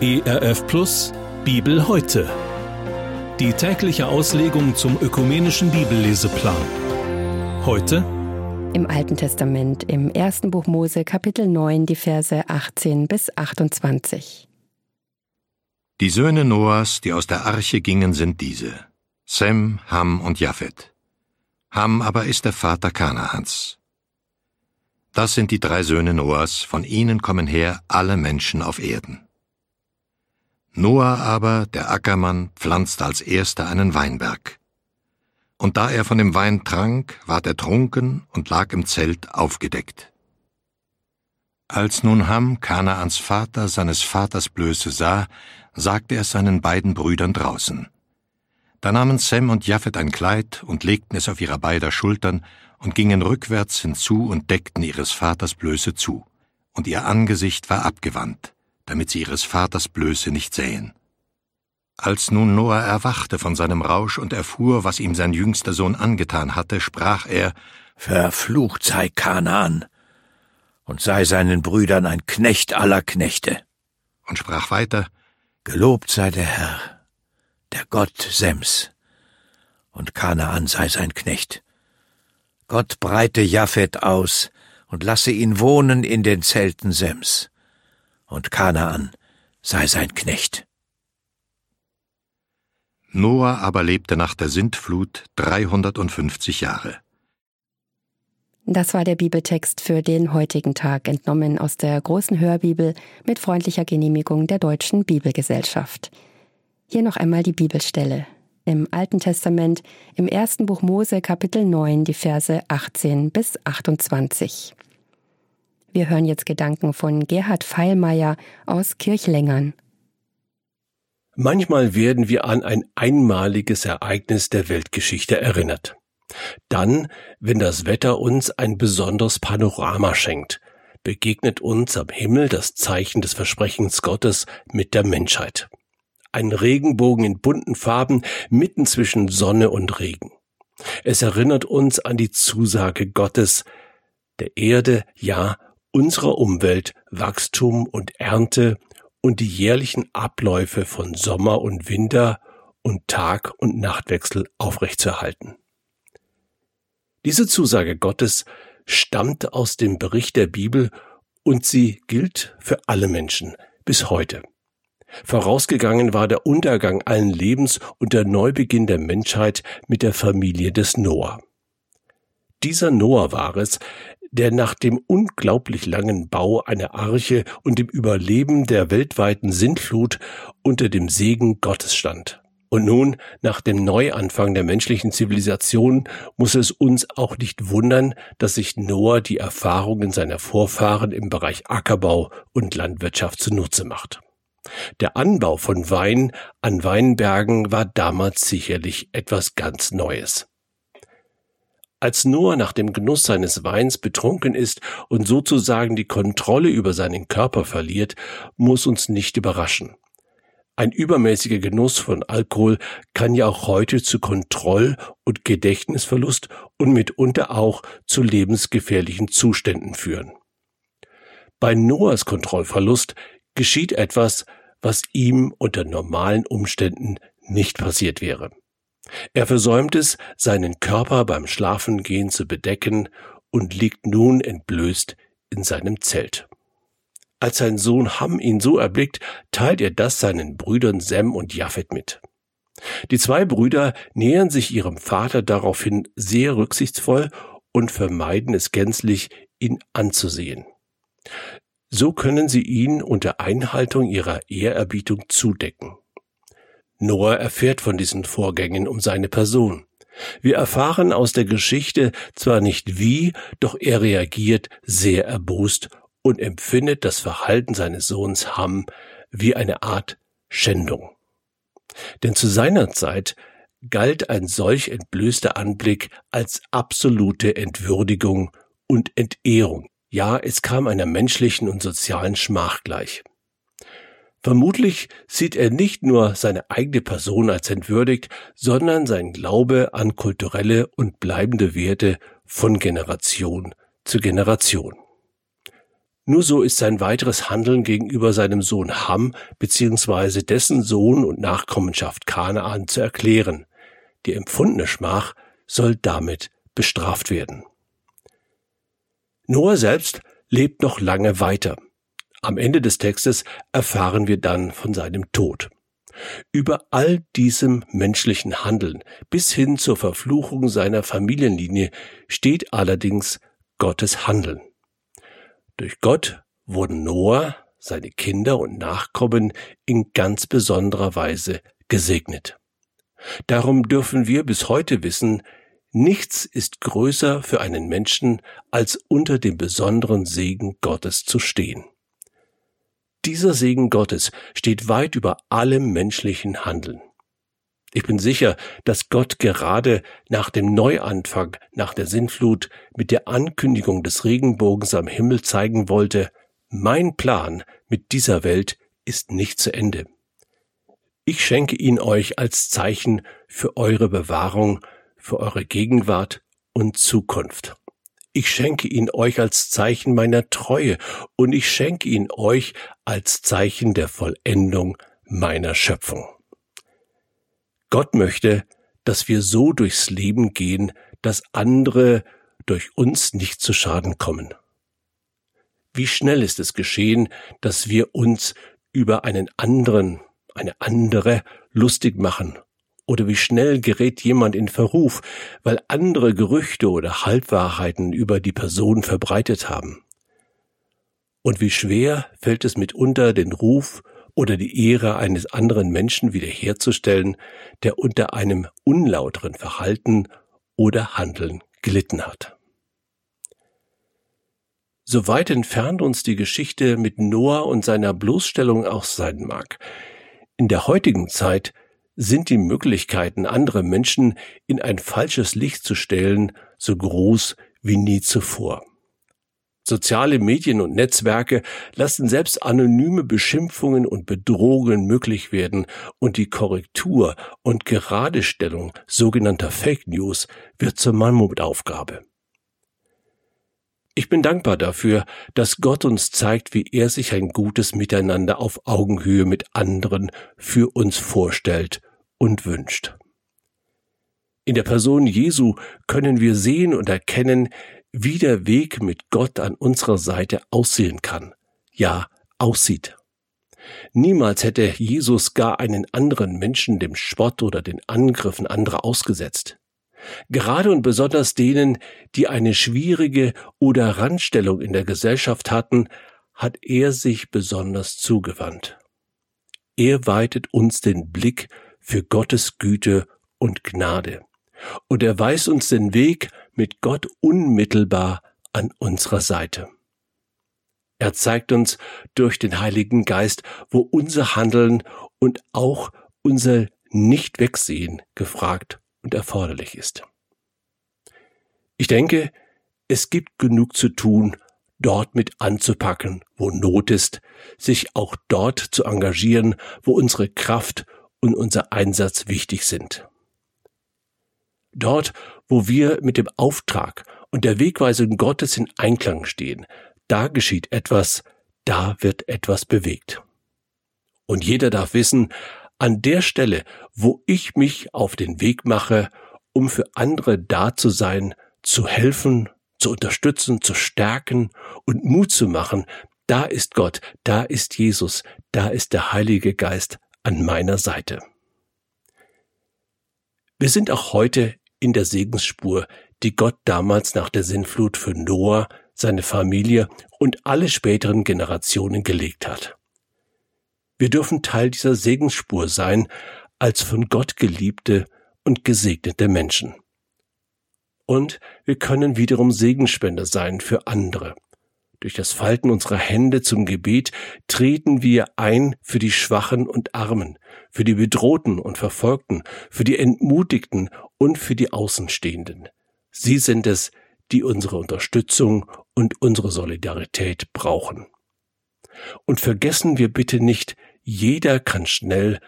ERF Plus Bibel heute. Die tägliche Auslegung zum ökumenischen Bibelleseplan. Heute im Alten Testament im ersten Buch Mose Kapitel 9 die Verse 18 bis 28. Die Söhne Noahs, die aus der Arche gingen, sind diese: Sem, Ham und Japhet. Ham aber ist der Vater Kanaans. Das sind die drei Söhne Noahs, von ihnen kommen her alle Menschen auf Erden. Noah aber, der Ackermann, pflanzte als erster einen Weinberg. Und da er von dem Wein trank, ward er trunken und lag im Zelt aufgedeckt. Als nun Ham, Kanaans Vater, seines Vaters Blöße sah, sagte er seinen beiden Brüdern draußen. Da nahmen Sem und Japhet ein Kleid und legten es auf ihrer beider Schultern und gingen rückwärts hinzu und deckten ihres Vaters Blöße zu, und ihr Angesicht war abgewandt, damit sie ihres Vaters Blöße nicht sähen. Als nun Noah erwachte von seinem Rausch und erfuhr, was ihm sein jüngster Sohn angetan hatte, sprach er, Verflucht sei Kanaan und sei seinen Brüdern ein Knecht aller Knechte. Und sprach weiter, Gelobt sei der Herr, der Gott Sems, und Kanaan sei sein Knecht. Gott breite Japhet aus und lasse ihn wohnen in den Zelten Sems, und Kanaan sei sein Knecht. Noah aber lebte nach der Sintflut 350 Jahre. Das war der Bibeltext für den heutigen Tag, entnommen aus der großen Hörbibel mit freundlicher Genehmigung der Deutschen Bibelgesellschaft. Hier noch einmal die Bibelstelle. Im Alten Testament, im ersten Buch Mose, Kapitel 9, die Verse 18 bis 28. Wir hören jetzt Gedanken von Gerhard Feilmeier aus Kirchlängern. Manchmal werden wir an ein einmaliges Ereignis der Weltgeschichte erinnert. Dann, wenn das Wetter uns ein besonderes Panorama schenkt, begegnet uns am Himmel das Zeichen des Versprechens Gottes mit der Menschheit. Ein Regenbogen in bunten Farben mitten zwischen Sonne und Regen. Es erinnert uns an die Zusage Gottes, der Erde, ja, unserer Umwelt, Wachstum und Ernte und die jährlichen Abläufe von Sommer und Winter und Tag- und Nachtwechsel aufrechtzuerhalten. Diese Zusage Gottes stammt aus dem Bericht der Bibel und sie gilt für alle Menschen bis heute. Vorausgegangen war der Untergang allen Lebens und der Neubeginn der Menschheit mit der Familie des Noah. Dieser Noah war es, der nach dem unglaublich langen Bau einer Arche und dem Überleben der weltweiten Sintflut unter dem Segen Gottes stand. Und nun, nach dem Neuanfang der menschlichen Zivilisation, muss es uns auch nicht wundern, dass sich Noah die Erfahrungen seiner Vorfahren im Bereich Ackerbau und Landwirtschaft zunutze macht. Der Anbau von Wein an Weinbergen war damals sicherlich etwas ganz Neues. Als Noah nach dem Genuss seines Weins betrunken ist und sozusagen die Kontrolle über seinen Körper verliert, muss uns nicht überraschen. Ein übermäßiger Genuss von Alkohol kann ja auch heute zu Kontroll- und Gedächtnisverlust und mitunter auch zu lebensgefährlichen Zuständen führen. Bei Noahs Kontrollverlust geschieht etwas, was ihm unter normalen Umständen nicht passiert wäre. Er versäumt es, seinen Körper beim Schlafengehen zu bedecken und liegt nun entblößt in seinem Zelt. Als sein Sohn Ham ihn so erblickt, teilt er das seinen Brüdern Sem und Japhet mit. Die zwei Brüder nähern sich ihrem Vater daraufhin sehr rücksichtsvoll und vermeiden es gänzlich, ihn anzusehen. So können sie ihn unter Einhaltung ihrer Ehrerbietung zudecken. Noah erfährt von diesen Vorgängen um seine Person. Wir erfahren aus der Geschichte zwar nicht wie, doch er reagiert sehr erbost und empfindet das Verhalten seines Sohns Ham wie eine Art Schändung. Denn zu seiner Zeit galt ein solch entblößter Anblick als absolute Entwürdigung und Entehrung. Ja, es kam einer menschlichen und sozialen Schmach gleich. Vermutlich sieht er nicht nur seine eigene Person als entwürdigt, sondern sein Glaube an kulturelle und bleibende Werte von Generation zu Generation. Nur so ist sein weiteres Handeln gegenüber seinem Sohn Ham bzw. dessen Sohn und Nachkommenschaft Kanaan zu erklären. Die empfundene Schmach soll damit bestraft werden. Noah selbst lebt noch lange weiter. Am Ende des Textes erfahren wir dann von seinem Tod. Über all diesem menschlichen Handeln bis hin zur Verfluchung seiner Familienlinie steht allerdings Gottes Handeln. Durch Gott wurden Noah, seine Kinder und Nachkommen in ganz besonderer Weise gesegnet. Darum dürfen wir bis heute wissen, nichts ist größer für einen Menschen, als unter dem besonderen Segen Gottes zu stehen. Dieser Segen Gottes steht weit über allem menschlichen Handeln. Ich bin sicher, dass Gott gerade nach dem Neuanfang, nach der Sintflut, mit der Ankündigung des Regenbogens am Himmel zeigen wollte, mein Plan mit dieser Welt ist nicht zu Ende. Ich schenke ihn euch als Zeichen für eure Bewahrung, für eure Gegenwart und Zukunft. Ich schenke ihn euch als Zeichen meiner Treue und ich schenke ihn euch als Zeichen der Vollendung meiner Schöpfung. Gott möchte, dass wir so durchs Leben gehen, dass andere durch uns nicht zu Schaden kommen. Wie schnell ist es geschehen, dass wir uns über einen anderen, eine andere lustig machen? Oder wie schnell gerät jemand in Verruf, weil andere Gerüchte oder Halbwahrheiten über die Person verbreitet haben? Und wie schwer fällt es mitunter, den Ruf oder die Ehre eines anderen Menschen wiederherzustellen, der unter einem unlauteren Verhalten oder Handeln gelitten hat. So weit entfernt uns die Geschichte mit Noah und seiner Bloßstellung auch sein mag. In der heutigen Zeit sind die Möglichkeiten, andere Menschen in ein falsches Licht zu stellen, so groß wie nie zuvor. Soziale Medien und Netzwerke lassen selbst anonyme Beschimpfungen und Bedrohungen möglich werden und die Korrektur und Geradestellung sogenannter Fake News wird zur Mammutaufgabe. Ich bin dankbar dafür, dass Gott uns zeigt, wie er sich ein gutes Miteinander auf Augenhöhe mit anderen für uns vorstellt und wünscht. In der Person Jesu können wir sehen und erkennen, wie der Weg mit Gott an unserer Seite aussehen kann, ja aussieht. Niemals hätte Jesus gar einen anderen Menschen dem Spott oder den Angriffen anderer ausgesetzt. Gerade und besonders denen, die eine schwierige oder Randstellung in der Gesellschaft hatten, hat er sich besonders zugewandt. Er weitet uns den Blick für Gottes Güte und Gnade. Und er weist uns den Weg mit Gott unmittelbar an unserer Seite. Er zeigt uns durch den Heiligen Geist, wo unser Handeln und auch unser Nicht-Wegsehen gefragt und erforderlich ist. Ich denke, es gibt genug zu tun, dort mit anzupacken, wo Not ist, sich auch dort zu engagieren, wo unsere Kraft und unser Einsatz wichtig sind. Dort, wo wir mit dem Auftrag und der Wegweisung Gottes in Einklang stehen, da geschieht etwas, da wird etwas bewegt. Und jeder darf wissen, an der Stelle, wo ich mich auf den Weg mache, um für andere da zu sein, zu helfen, zu unterstützen, zu stärken und Mut zu machen, da ist Gott, da ist Jesus, da ist der Heilige Geist an meiner Seite. Wir sind auch heute in der Segensspur, die Gott damals nach der Sinnflut für Noah, seine Familie und alle späteren Generationen gelegt hat. Wir dürfen Teil dieser Segensspur sein, als von Gott geliebte und gesegnete Menschen. Und wir können wiederum Segenspender sein für andere. Durch das Falten unserer Hände zum Gebet treten wir ein für die Schwachen und Armen, für die Bedrohten und Verfolgten, für die Entmutigten und für die Außenstehenden. Sie sind es, die unsere Unterstützung und unsere Solidarität brauchen. Und vergessen wir bitte nicht, jeder kann schnell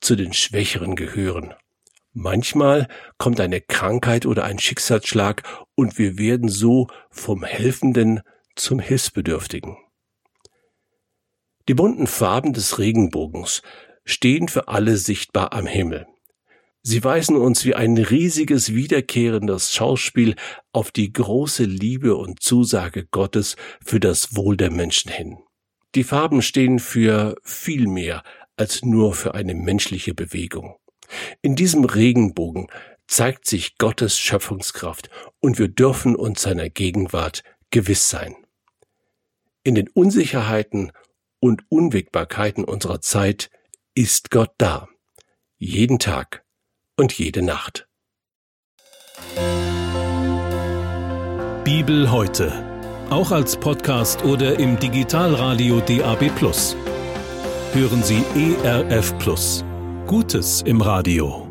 zu den Schwächeren gehören. Manchmal kommt eine Krankheit oder ein Schicksalsschlag und wir werden so vom Helfenden zum Hilfsbedürftigen. Die bunten Farben des Regenbogens stehen für alle sichtbar am Himmel. Sie weisen uns wie ein riesiges wiederkehrendes Schauspiel auf die große Liebe und Zusage Gottes für das Wohl der Menschen hin. Die Farben stehen für viel mehr als nur für eine menschliche Bewegung. In diesem Regenbogen zeigt sich Gottes Schöpfungskraft und wir dürfen uns seiner Gegenwart gewiss sein. In den Unsicherheiten und Unwägbarkeiten unserer Zeit ist Gott da. Jeden Tag und jede Nacht. Bibel heute. Auch als Podcast oder im Digitalradio DAB. Hören Sie ERF Gutes im Radio.